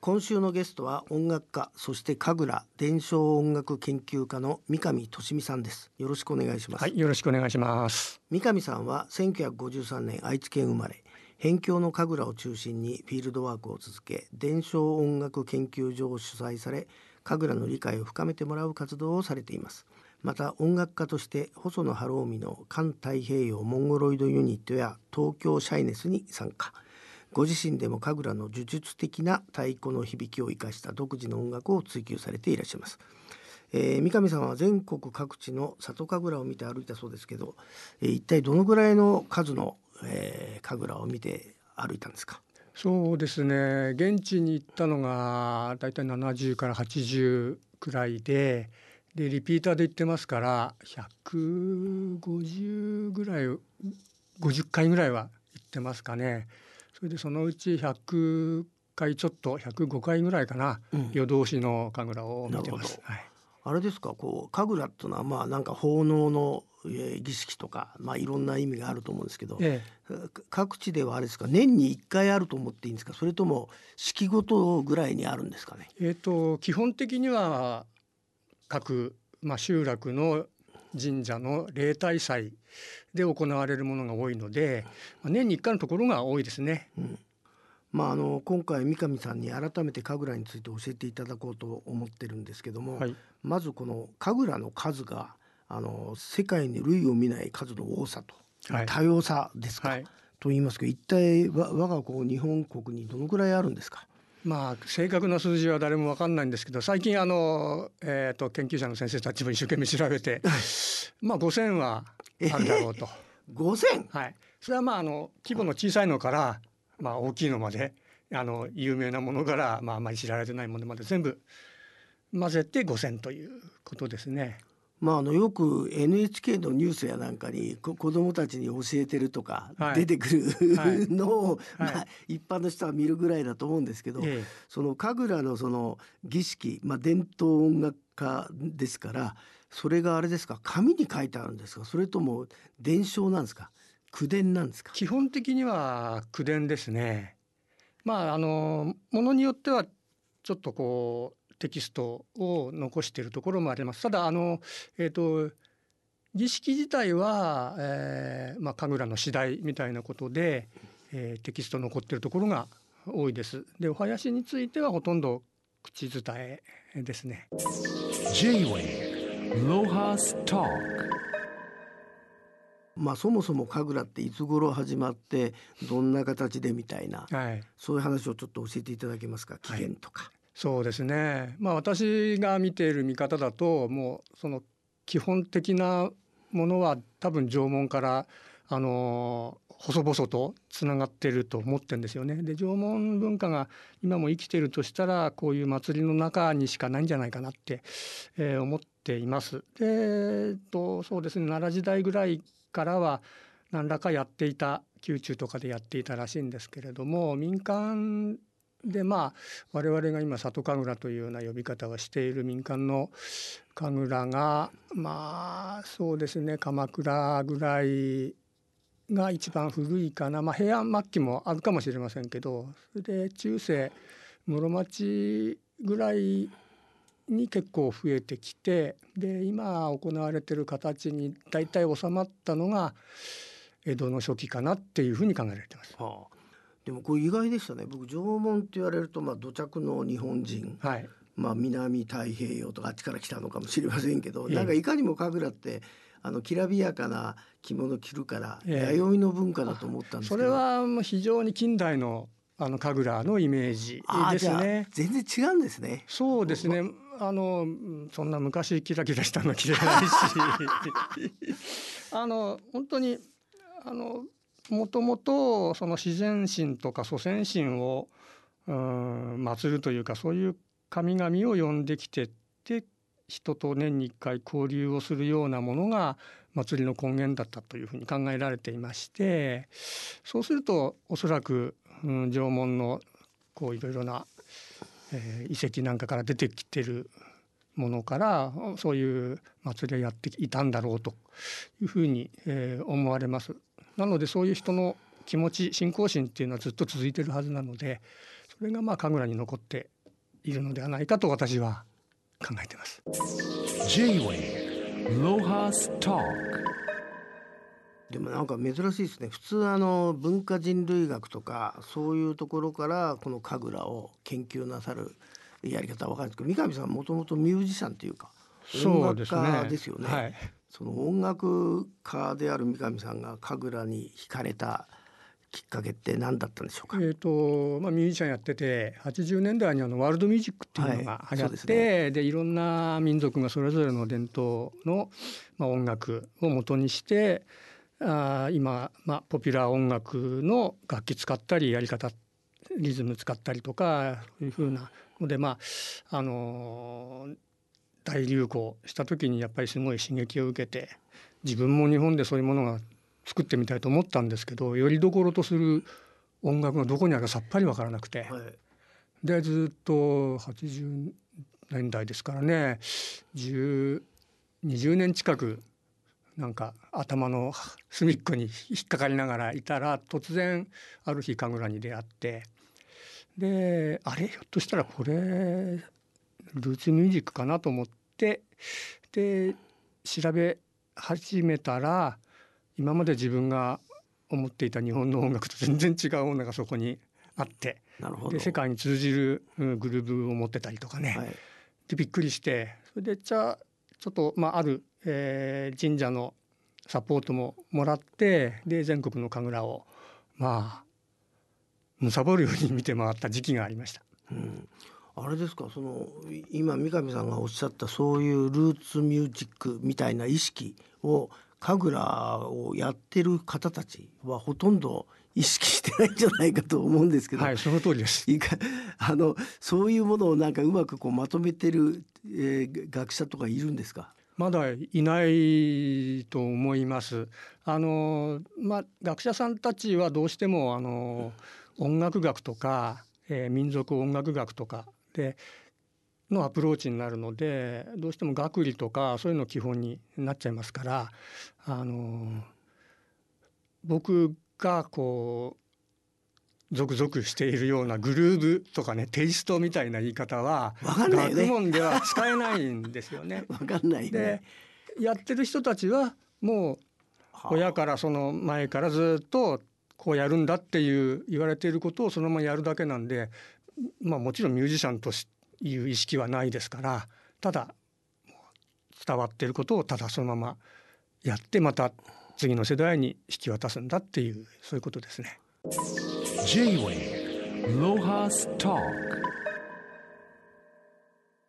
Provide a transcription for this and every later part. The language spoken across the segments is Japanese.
今週のゲストは音楽家そして神楽伝承音楽研究家の三上俊美さんです。よろしくお願いします、はい、よろしくお願いします。三上さんは1953年愛知県生まれ辺境の神楽を中心にフィールドワークを続け伝承音楽研究所を主催され神楽の理解を深めてもらう活動をされていますまた音楽家として細野晴臣の環太平洋モンゴロイドユニットや東京シャイネスに参加。ご自身でも神楽の呪術的な太鼓の響きを生かした独自の音楽を追求されていらっしゃいます。えー三上さんは全国各地の里神楽を見て歩いたそうですけど、えー一体どのぐらいの数の、えー神楽を見て歩いたんですか？そうですね。現地に行ったのがだいたい70から80くらいで、でリピーターで行ってますから150ぐらい50回ぐらいは行ってますかね。それでそのうち100回ちょっと105回ぐらいかな、うん夜通しの神楽を見てま。すはい。あれですかこう神楽っていうのはまあなんか奉納の、えー儀式とか、まあ、いろんな意味があると思うんですけど、えか各地ではあれですか年に1回あると思っていいんですか？それとも式ごとぐらいにあるんですかね？ええーと基本的には各、まあ、集落の神社の例大祭で行われるものが多いので、まあ年に1回のところが多いですね。まあ、あの今回三上さんに改めて神楽について教えていただこうと思ってるんですけども、はい、まずこの神楽の数があの世界に類を見ない数の多さと、はい。多様さですか、はい。と言いますけど一体わ我がこう日本国にどのくらいあるんですか？まあ正確な数字は誰も分かんないんですけど最近あの、えー、と研究者の先生たちも一生懸命調べてまあ5,000はあるだろうと。5000はい、それはまああの規模の小さいのから、まあ、大きいのまであの有名なものから、まあ、あまり知られてないものまで全部混ぜて5,000ということですね。まあ、あのよく NHK のニュースやなんかにこ子どもたちに教えてるとかはい。出てくる、はい。のを、はい。まあ、一般の人は見るぐらいだと思うんですけど、ええ。その神楽のその儀式、まあ、伝統音楽家ですからそれがあれですか？紙に書いてあるんですか？それとも伝承なんですか？口伝なんですか？基本的には口伝ですね。まああのものによってはちょっとこうテキストを残しているところもあります。ただあのえっ、と儀式自体は、えーまあ神楽の次第みたいなことで、えーテキスト残っているところが多いです。でお囃子についてはほとんど口伝えですね。まあそもそも神楽っていつ頃始まってどんな形でみたいなはい。そういう話をちょっと教えていただけますか？起源とか。そうですね。まあ私が見ている見方だともうその基本的なものは多分縄文からあの細々とつながってると思ってるんですよね。で縄文文化が今も生きてるとしたらこういう祭りの中にしかないんじゃないかなって、えー思っています。で、えっとそうですね奈良時代ぐらいからは何らかやっていた宮中とかでやっていたらしいんですけれども民間でまあ我々が今里神楽というような呼び方をしている民間の神楽がまあそうですね鎌倉ぐらいが一番古いかな、まあ、平安末期もあるかもしれませんけどそれで中世室町ぐらいに結構増えてきてで今行われてる形に大体収まったのが江戸の初期かなっていうふうに考えられてます。はあ、でもこれ意外でしたね。僕縄文って言われるとまあ土着の日本人、はい、まあ、南太平洋とかあっちから来たのかもしれませんけど、ええ。なんかいかにも神楽ってあのきらびやかな着物着るから、ええ。弥生の文化だと思ったんですけど。それはもう非常に近代のあの神楽のイメージですね。全然違うんですね。そうですね。あのうんそんな昔キラキラしたの着れないし、あの本当にあのもともとその自然神とか祖先神をうん祀るというかそういう神々を呼んできてって人と年に一回交流をするようなものが祭りの根源だったというふうに考えられていましてそうするとおそらく、うん、縄文のこういろいろな、えー遺跡なんかから出てきてるものからそういう祭りをやっていたんだろうというふうに、えー思われます。なのでそういう人の気持ち信仰心っていうのはずっと続いてるはずなのでそれがまあ神楽に残っているのではないかと私は考えています。でもなんか珍しいですね普通あの文化人類学とかそういうところからこの神楽を研究なさるやり方は分かるんですけど三上さんもともとミュージシャンというか音楽家ですよね。そ、ねはい、その音楽家である三上さんが神楽に惹かれたきっかけって何だったんでしょうか？えっ、とまあミュージシャンやってて80年代にあのワールドミュージックっていうのが流行って、はい、で、ね、いろんな民族がそれぞれの伝統のまあ音楽を元にしてあ今まあポピュラー音楽の楽器使ったりやり方リズム使ったりとかそういうふうなのでまああのー大流行した時にやっぱりすごい刺激を受けて自分も日本でそういうものが作ってみたいと思ったんですけどよりどころとする音楽がどこにあるかさっぱり分からなくて、はい、でずっと80年代ですからね20年近くなんか頭の隅っこに引っかかりながらいたら突然ある日神楽に出会ってであれ？ひょっとしたらこれルーツミュージックかなと思ってで調べ始めたら今まで自分が思っていた日本の音楽と全然違う音楽がそこにあってで世界に通じるグルーブを持ってたりとかね、はい、でびっくりしてそれでじゃあちょっと、まあ、ある、えー、神社のサポートももらってで全国の神楽をまあ貪るように見て回った時期がありました。うんあれですかその今三上さんがおっしゃったそういうルーツミュージックみたいな意識を神楽をやってる方たちはほとんど意識してないんじゃないかと思うんですけど、はい、その通りです。いか あのそういうものをなんかうまくこうまとめてる、えー、学者とかいるんですか？まだいないと思います。あのまあ学者さんたちはどうしてもあの音楽学とか、えー、民族音楽学とかでのアプローチになるのでどうしても学理とかそういうの基本になっちゃいますからあの僕がこう続々しているようなグルーブとかねテイストみたいな言い方は学問では使えないんですよね。わかんない、ね、でやってる人たちはもう親からその前からずっとこうやるんだっていう言われていることをそのままやるだけなんでまあ、もちろんミュージシャンという意識はないですからただ伝わっていることをただそのままやってまた次の世代に引き渡すんだっていうそういうことですね。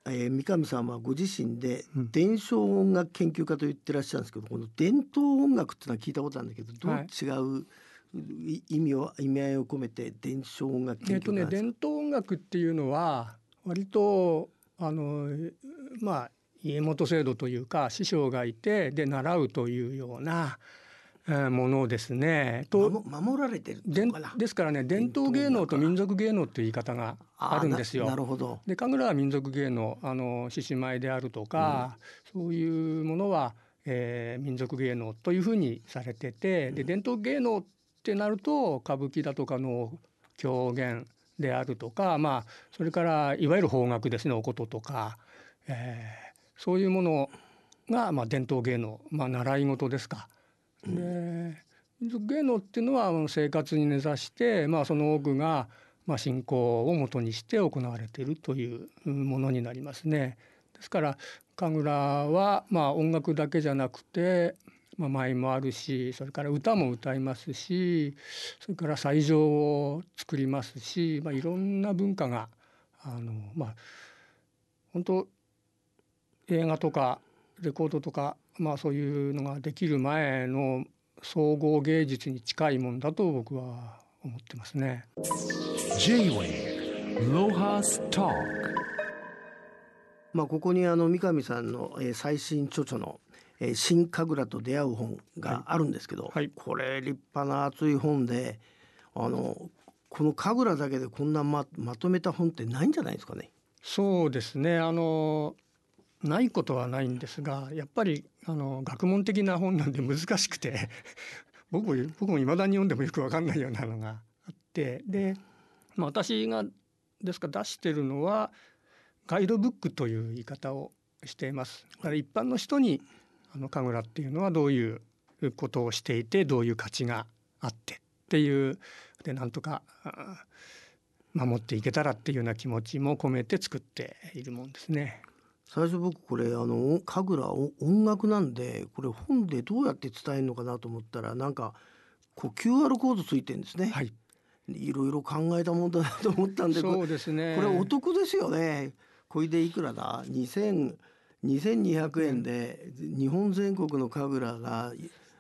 えー、三上さんはご自身で伝承音楽研究家と言ってらっしゃるんですけど、この伝統音楽っていうのは聞いたことあるんだけどどう違う、はい意味を意味合いを込めて伝承音楽えっとね伝統音楽っていうのは割とあのまあ家元制度というか師匠がいてで習うというようなものですね。と守られてるですからね伝統芸能と民族芸能という言い方があるんですよ。なるほど。で神楽は民族芸能あの獅子舞であるとか、うん、そういうものは、えー、民族芸能というふうにされててで伝統芸能ってなると歌舞伎だとかの狂言であるとか、まあ、それからいわゆる邦楽ですねお琴とか、えー、そういうものが、まあ、伝統芸能、まあ、習い事ですか。で芸能っていうのは生活に根ざして、まあ、その多くが、まあ、信仰をもとにして行われているというものになりますね。ですから神楽は、まあ、音楽だけじゃなくてまあ、舞もあるしそれから歌も歌いますしそれから斎場を作りますし、まあ、いろんな文化があのまあ本当映画とかレコードとか、まあ、そういうのができる前の総合芸術に近いもんだと僕は思ってますね。まあここにあの三上さんの最新著書のえー、新神楽と出会う本があるんですけど、はいはい、これ立派な厚い本であのこの神楽だけでこんなままとめた本ってないんじゃないですかね？そうですねあのないことはないんですがやっぱりあの学問的な本なんで難しくて 僕も僕も未だに読んでもよくわかんないようなのがあってで、まあ、私がですから出してるのはガイドブックという言い方をしています。だから一般の人にあの神楽っていうのはどういうことをしていてどういう価値があってっていうでなんとかあ守っていけたらっていうような気持ちも込めて作っているもんですね。最初僕これあの神楽お音楽なんでこれ本でどうやって伝えるのかなと思ったらなんかこう QR コードついてるんですね。はい、いろいろ考えたもんだなと思ったんでこそうですね。れこれお得ですよね。これでいくらだ2000 2200円で日本全国の神楽が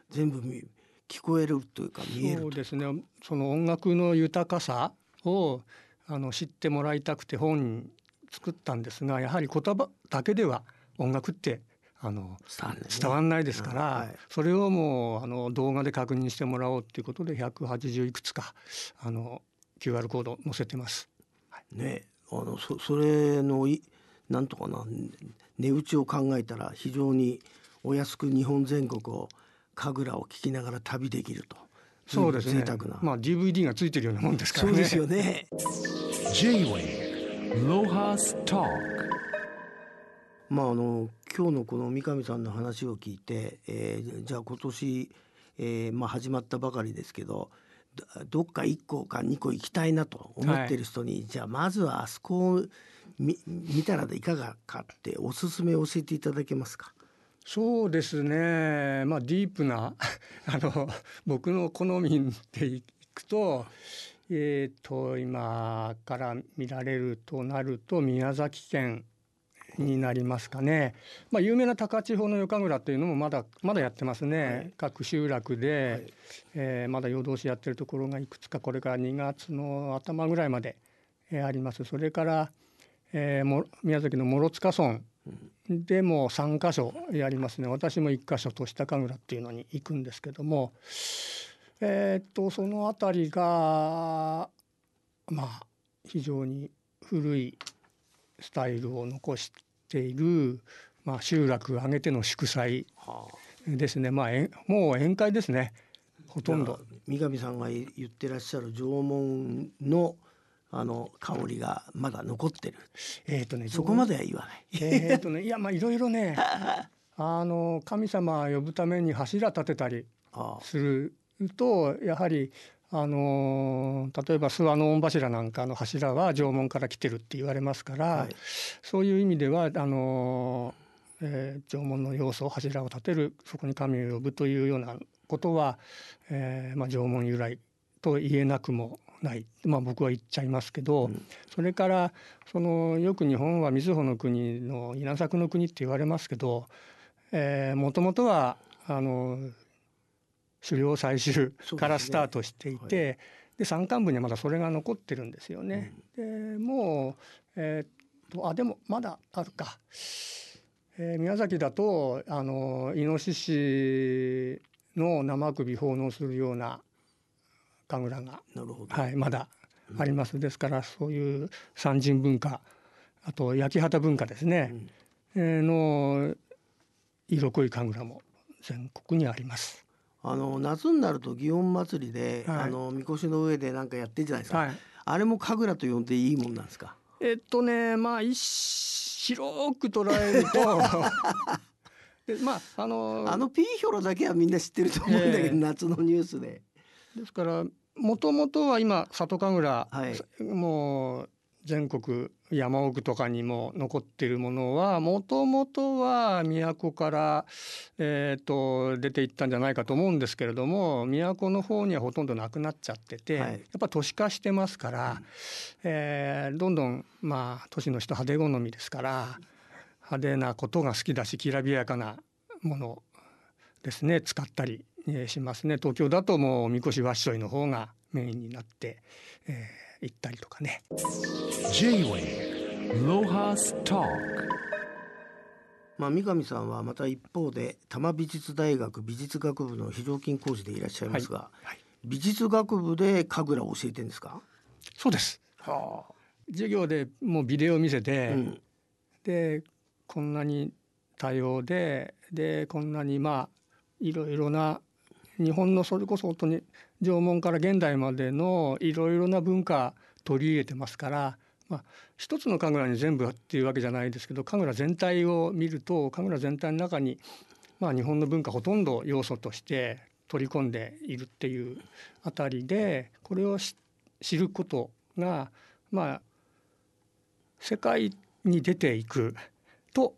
全部見聞こえるというか見えると。そうですね。その音楽の豊かさをあの知ってもらいたくて本作ったんですが、やはり言葉だけでは音楽ってあの伝わんないですから、はい。それをもうあの動画で確認してもらおうっていうことで180いくつかあの QR コード載せてます。ね。あのそそれのいなんとかな。値打ちを考えたら非常にお安く日本全国を神楽を聞きながら旅できると。そうですね。贅沢な、。まあ DVD がついてるようなもんですからね。そうですよね。J-Way Lohas Talk まああの今日のこの三上さんの話を聞いて、えーじゃあ今年、えーまあ、始まったばかりですけどどどっか1個か2個行きたいなと思ってる人に、じゃあまずはあそこを見見たらいかがかっておすすめ教えていただけますか？そうですね。まあディープな あの僕の好みでいくと、えっ、と今から見られるとなると宮崎県になりますかね。まあ有名な高千穂の夜神楽っていうのもまだまだやってますね。はい各集落で、はいえーまだ夜通しやってるところがいくつかこれから2月の頭ぐらいまで、えーあります。それから、えーも宮崎の諸塚村でも3箇所やりますね。私も1箇所とした神楽っていうのに行くんですけども。えーっとその辺りがまあ非常に古いスタイルを残している、まあ、集落を挙げての祝祭はですね。まあもう宴会ですね。ほとんど。三上さんが言ってらっしゃる縄文のあの香りがまだ残ってる。えーっとねそこまでは言わない。えーっとねいやまあいろいろね あの神様呼ぶために柱立てたりあするとやはりあのー例えば諏訪の御柱なんかの柱は縄文から来てるって言われますから、はい。そういう意味ではあのーえー縄文の要素柱を立てるそこに神を呼ぶというようなことは、えーまあ、縄文由来と言えなくもない、まあ、僕は言っちゃいますけど、それからそのよく日本は瑞穂の国の稲作の国って言われますけどもともとはあの狩猟採集からスタートしていてで,、山間部にはまだそれが残ってるんですよね。でもう、えーっとあでもまだあるか、えー宮崎だとあのイノシシの生首奉納するような神楽が。なるほど、はい、まだあります。ですからそういう三人文化あと焼き畑文化ですね、えーの色濃い神楽も全国にあります。あの夏になると祇園祭りで、はい。あのみこしの上でなんかやってるじゃないですか、はい、あれも神楽と呼んでいいもんなんですか？えっとねまあ一広く捉えると でまああのあのピーヒョロだけはみんな知ってると思うんだけど、ええ。夏のニュースでですからもともとは今里神楽、はい。もう全国山奥とかにも残っているものはもともとは都から、えー、と出ていったんじゃないかと思うんですけれども都の方にはほとんどなくなっちゃってて、はい。やっぱ都市化してますから、えーどんどんまあ都市の人派手好みですから派手なことが好きだしきらびやかなものですね使ったりえーしますね。東京だともうみこしわっしょいの方がメインになって、えー行ったりとかね。J-Way Lohas Talk まあ三上さんはまた一方で多摩美術大学美術学部の非常勤講師でいらっしゃいますが、はい。美術学部で神楽を教えてるんですか、そうです。は授業でもうビデオ見せて、うん。でこんなに多様ででこんなにまあいろいろな、日本のそれこそ本当に縄文から現代までのいろいろな文化取り入れてますからまあ、一つの神楽に全部っていうわけじゃないですけど神楽全体を見ると神楽全体の中に、まあ、日本の文化ほとんど要素として取り込んでいるっていうあたりでこれを知ることがまあ世界に出ていくと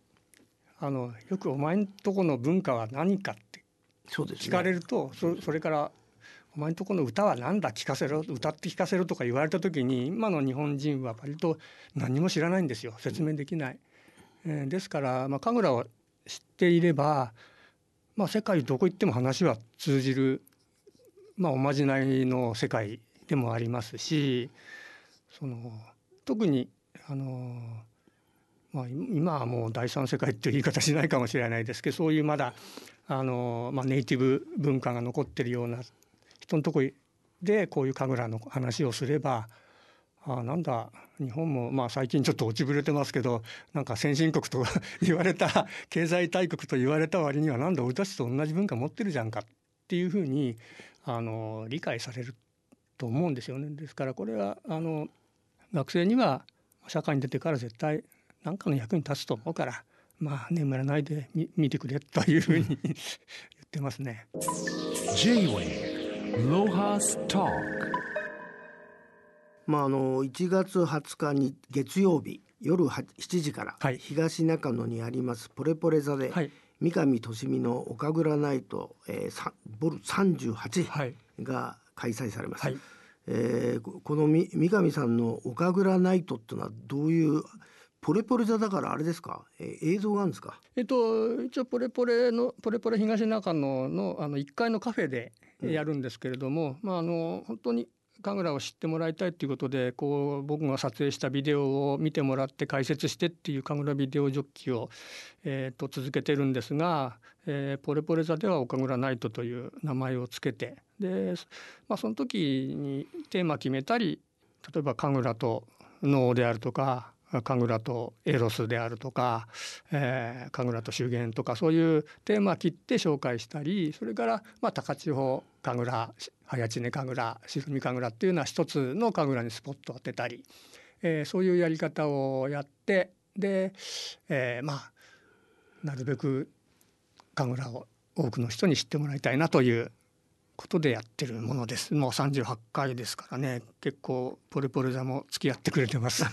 あのよく「お前んとこの文化は何か?」って聞かれるとそ,、それからお前んとこの歌は何だ？聞かせろ歌って聞かせろとか言われた時に今の日本人は割と何も知らないんですよ。説明できない。えー、ですから、まあ、神楽を知っていれば、まあ、世界どこ行っても話は通じる、まあ、おまじないの世界でもありますしその特にあのまあ、今はもう第三世界っていう言い方しないかもしれないですけどそういうまだあの、まあ、ネイティブ文化が残ってるような人のとこでこういう神楽の話をすればあなんだ日本もまあ最近ちょっと落ちぶれてますけどなんか先進国と言われた経済大国と言われた割にはなんだ俺たちと同じ文化持ってるじゃんかっていうふうにあの理解されると思うんですよね。ですからこれはあの学生には社会に出てから絶対何かの役に立つと思うからまあ眠らないで見てくれというふうに言ってますね。まああの1月20日に月曜日夜7時から、はい、東中野にありますポレポレ座で、はい、三上利美の岡倉ナイト、えー、ボル38が開催されます。はい、えー、この三上さんの岡倉ナイトっていうのはどういうポレポレ座だからあれですか、えー、映像があるんですか？えっと一応ポレポレのポレポレ東中野のあの1階のカフェでやるんですけれども、うん、まああの本当に神楽を知ってもらいたいということでこう僕が撮影したビデオを見てもらって解説してっていう神楽ビデオジョッキを、えー、と続けてるんですが、えー、ポレポレ座では岡倉ナイトという名前をつけてで、まあ、その時にテーマ決めたり例えば神楽と能であるとか神楽とエロスであるとか、えー、神楽と修験とかそういうテーマ切って紹介したりそれから、まあ、高千穂神楽早知根神楽白身神楽っていうのは一つの神楽にスポットを当てたり、えー、そういうやり方をやってで、えー、まあなるべく神楽を多くの人に知ってもらいたいなということでやってるものです。もう38回ですからね結構ポルポル座も付き合ってくれてます。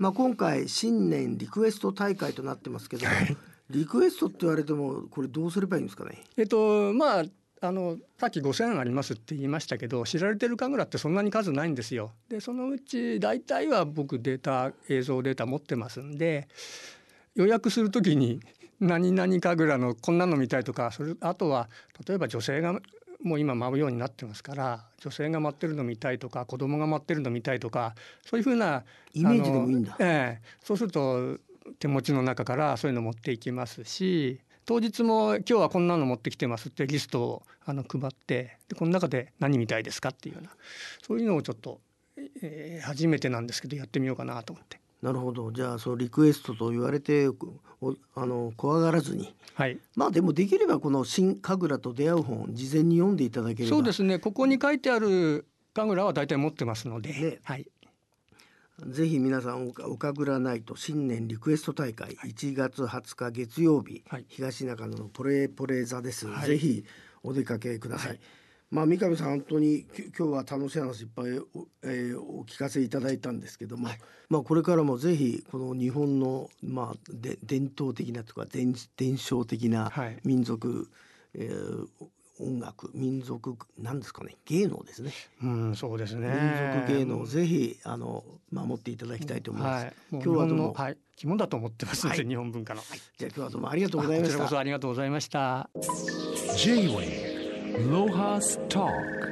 まあ、今回新年リクエスト大会となってますけど、はい、リクエストって言われてもこれどうすればいいんですかね？えっとまああのさっき5,000ありますって言いましたけど知られてる神楽ってそんなに数ないんですよ。でそのうち大体は僕データ映像データ持ってますんで予約する時に何々神楽のこんなの見たいとかそれあとは例えば女性がもう今舞うようになってますから女性が待ってるの見たいとか子供が待ってるの見たいとかそういうふうなイメージでもいいんだ、ええ、そうすると手持ちの中からそういうの持っていきますし当日も今日はこんなの持ってきてますってリストをあの配ってでこの中で何見たいですかっていうようなそういうのをちょっと、えー、初めてなんですけどやってみようかなと思って。なるほど。じゃあそのリクエストと言われてあの怖がらずに、はい、まあでもできればこの「新神楽と出会う本」事前に読んでいただければ。そうですね。ここに書いてある神楽は大体持ってますので、ね、はい、ぜひ皆さん岡倉ナイト新年リクエスト大会、はい、1月20日月曜日、はい、東中野のポレポレ座です、はい、ぜひお出かけください、はいまあ、三上さん本当に今日は楽しい話いっぱいお,、えー、お聞かせいただいたんですけども、はい、まあ、これからもぜひこの日本の、まあ、で伝統的なとか伝伝承的な民族、はい、えー、音楽民族なんですかね芸能ですね。うん、そうですね。民族芸能をぜひあの守っていただきたいと思います。はい、今日はどうも、はい、肝だと思ってますので、日本文化の。じゃあ今日はどうもありがとうございました。こちらこそありがとうございました。J-Way Lohas Talk